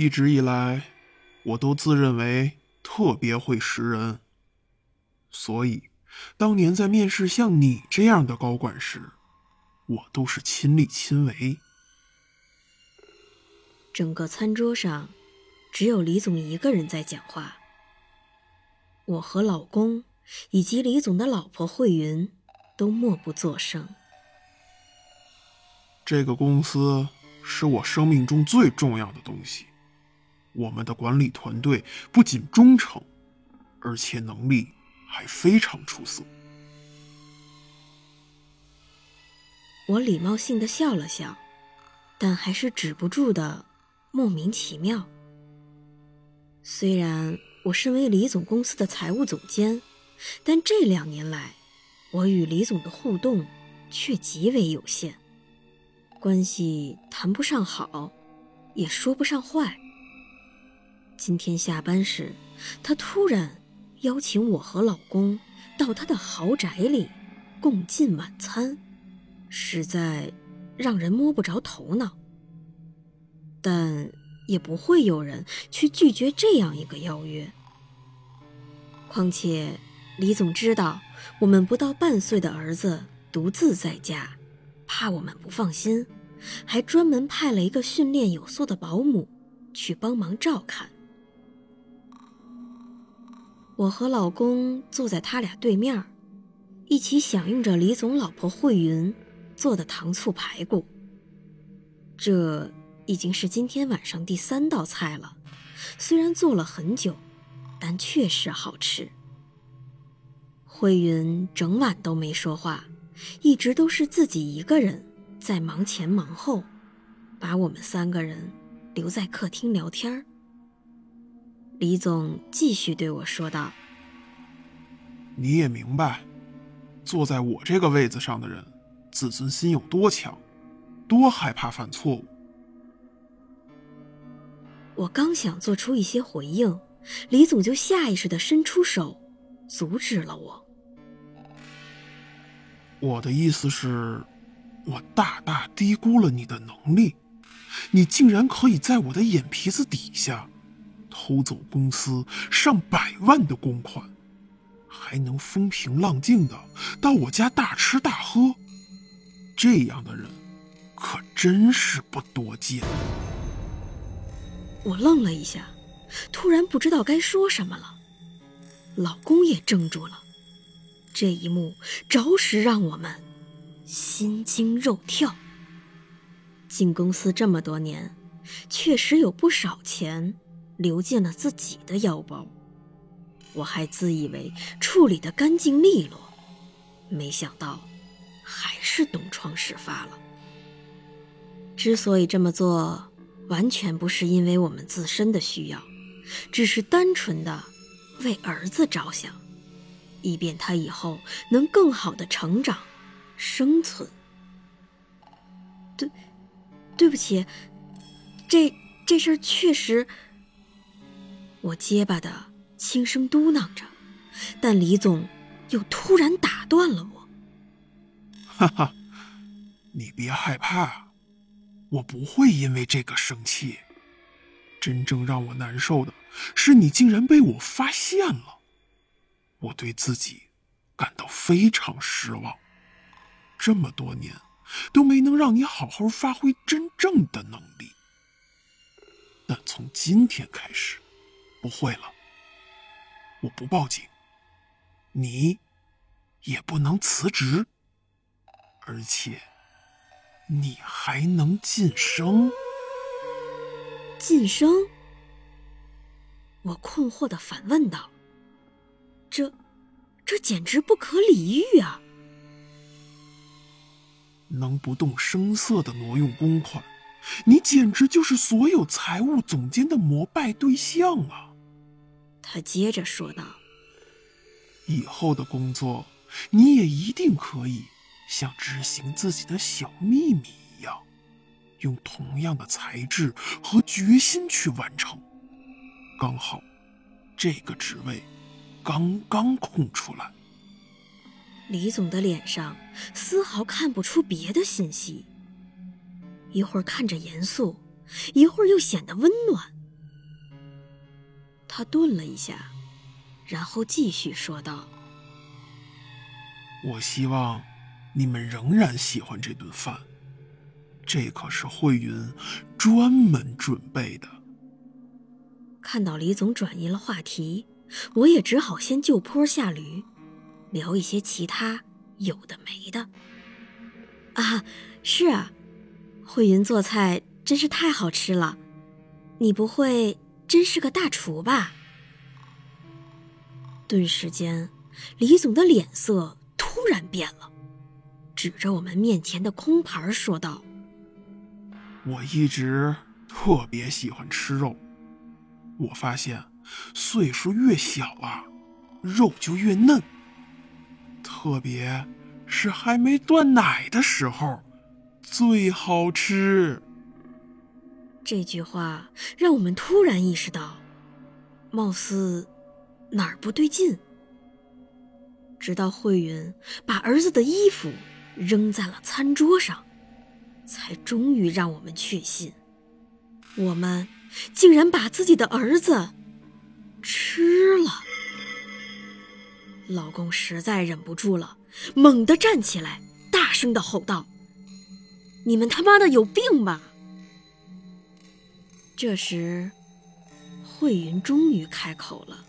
一直以来，我都自认为特别会识人，所以当年在面试像你这样的高管时，我都是亲力亲为。整个餐桌上，只有李总一个人在讲话。我和老公以及李总的老婆慧云都默不作声。这个公司是我生命中最重要的东西。我们的管理团队不仅忠诚，而且能力还非常出色。我礼貌性的笑了笑，但还是止不住的莫名其妙。虽然我身为李总公司的财务总监，但这两年来，我与李总的互动却极为有限，关系谈不上好，也说不上坏。今天下班时，他突然邀请我和老公到他的豪宅里共进晚餐，实在让人摸不着头脑。但也不会有人去拒绝这样一个邀约。况且李总知道我们不到半岁的儿子独自在家，怕我们不放心，还专门派了一个训练有素的保姆去帮忙照看。我和老公坐在他俩对面，一起享用着李总老婆慧云做的糖醋排骨。这已经是今天晚上第三道菜了，虽然做了很久，但确实好吃。慧云整晚都没说话，一直都是自己一个人在忙前忙后，把我们三个人留在客厅聊天儿。李总继续对我说道：“你也明白，坐在我这个位子上的人，自尊心有多强，多害怕犯错误。”我刚想做出一些回应，李总就下意识的伸出手，阻止了我。我的意思是，我大大低估了你的能力，你竟然可以在我的眼皮子底下。偷走公司上百万的公款，还能风平浪静的到我家大吃大喝，这样的人可真是不多见。我愣了一下，突然不知道该说什么了。老公也怔住了，这一幕着实让我们心惊肉跳。进公司这么多年，确实有不少钱。流进了自己的腰包，我还自以为处理的干净利落，没想到还是东窗事发了。之所以这么做，完全不是因为我们自身的需要，只是单纯的为儿子着想，以便他以后能更好的成长、生存。对，对不起，这这事儿确实。我结巴的轻声嘟囔着，但李总又突然打断了我：“哈哈，你别害怕，我不会因为这个生气。真正让我难受的是，你竟然被我发现了。我对自己感到非常失望。这么多年都没能让你好好发挥真正的能力，但从今天开始。”不会了，我不报警，你也不能辞职，而且你还能晋升。晋升？我困惑的反问道：“这，这简直不可理喻啊！”能不动声色的挪用公款，你简直就是所有财务总监的膜拜对象啊！他接着说道：“以后的工作，你也一定可以像执行自己的小秘密一样，用同样的才智和决心去完成。刚好，这个职位刚刚空出来。”李总的脸上丝毫看不出别的信息，一会儿看着严肃，一会儿又显得温暖。他顿了一下，然后继续说道：“我希望你们仍然喜欢这顿饭，这可是慧云专门准备的。”看到李总转移了话题，我也只好先就坡下驴。聊一些其他有的没的啊，是啊，慧云做菜真是太好吃了，你不会真是个大厨吧？顿时间，李总的脸色突然变了，指着我们面前的空盘说道：“我一直特别喜欢吃肉，我发现岁数越小啊，肉就越嫩。”特别是还没断奶的时候，最好吃。这句话让我们突然意识到，貌似哪儿不对劲。直到慧云把儿子的衣服扔在了餐桌上，才终于让我们确信，我们竟然把自己的儿子吃了。老公实在忍不住了，猛地站起来，大声的吼道：“你们他妈的有病吧！”这时，慧云终于开口了：“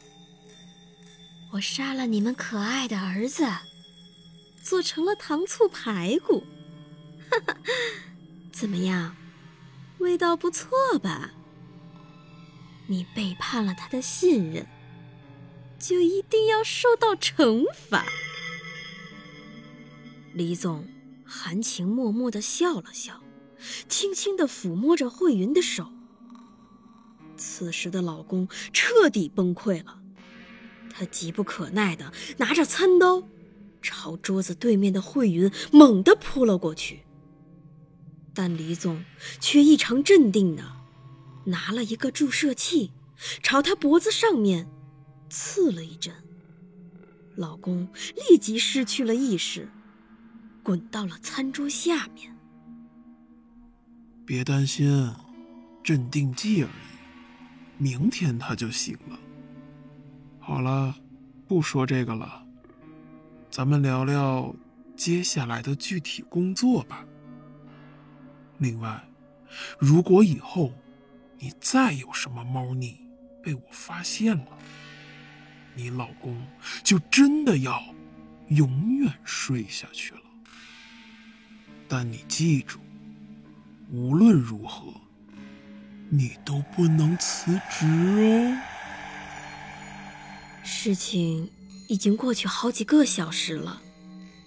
我杀了你们可爱的儿子，做成了糖醋排骨，哈哈，怎么样，味道不错吧？你背叛了他的信任。”就一定要受到惩罚。李总含情脉脉的笑了笑，轻轻的抚摸着慧云的手。此时的老公彻底崩溃了，他急不可耐的拿着餐刀，朝桌子对面的慧云猛地扑了过去。但李总却异常镇定的拿了一个注射器，朝他脖子上面。刺了一针，老公立即失去了意识，滚到了餐桌下面。别担心，镇定剂而已，明天他就醒了。好了，不说这个了，咱们聊聊接下来的具体工作吧。另外，如果以后你再有什么猫腻被我发现了，你老公就真的要永远睡下去了。但你记住，无论如何，你都不能辞职哦。事情已经过去好几个小时了，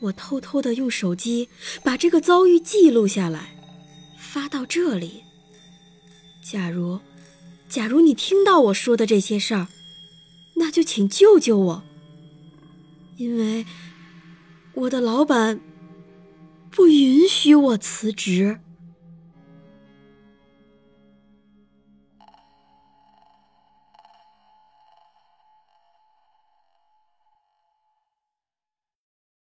我偷偷的用手机把这个遭遇记录下来，发到这里。假如，假如你听到我说的这些事儿。那就请救救我，因为我的老板不允许我辞职。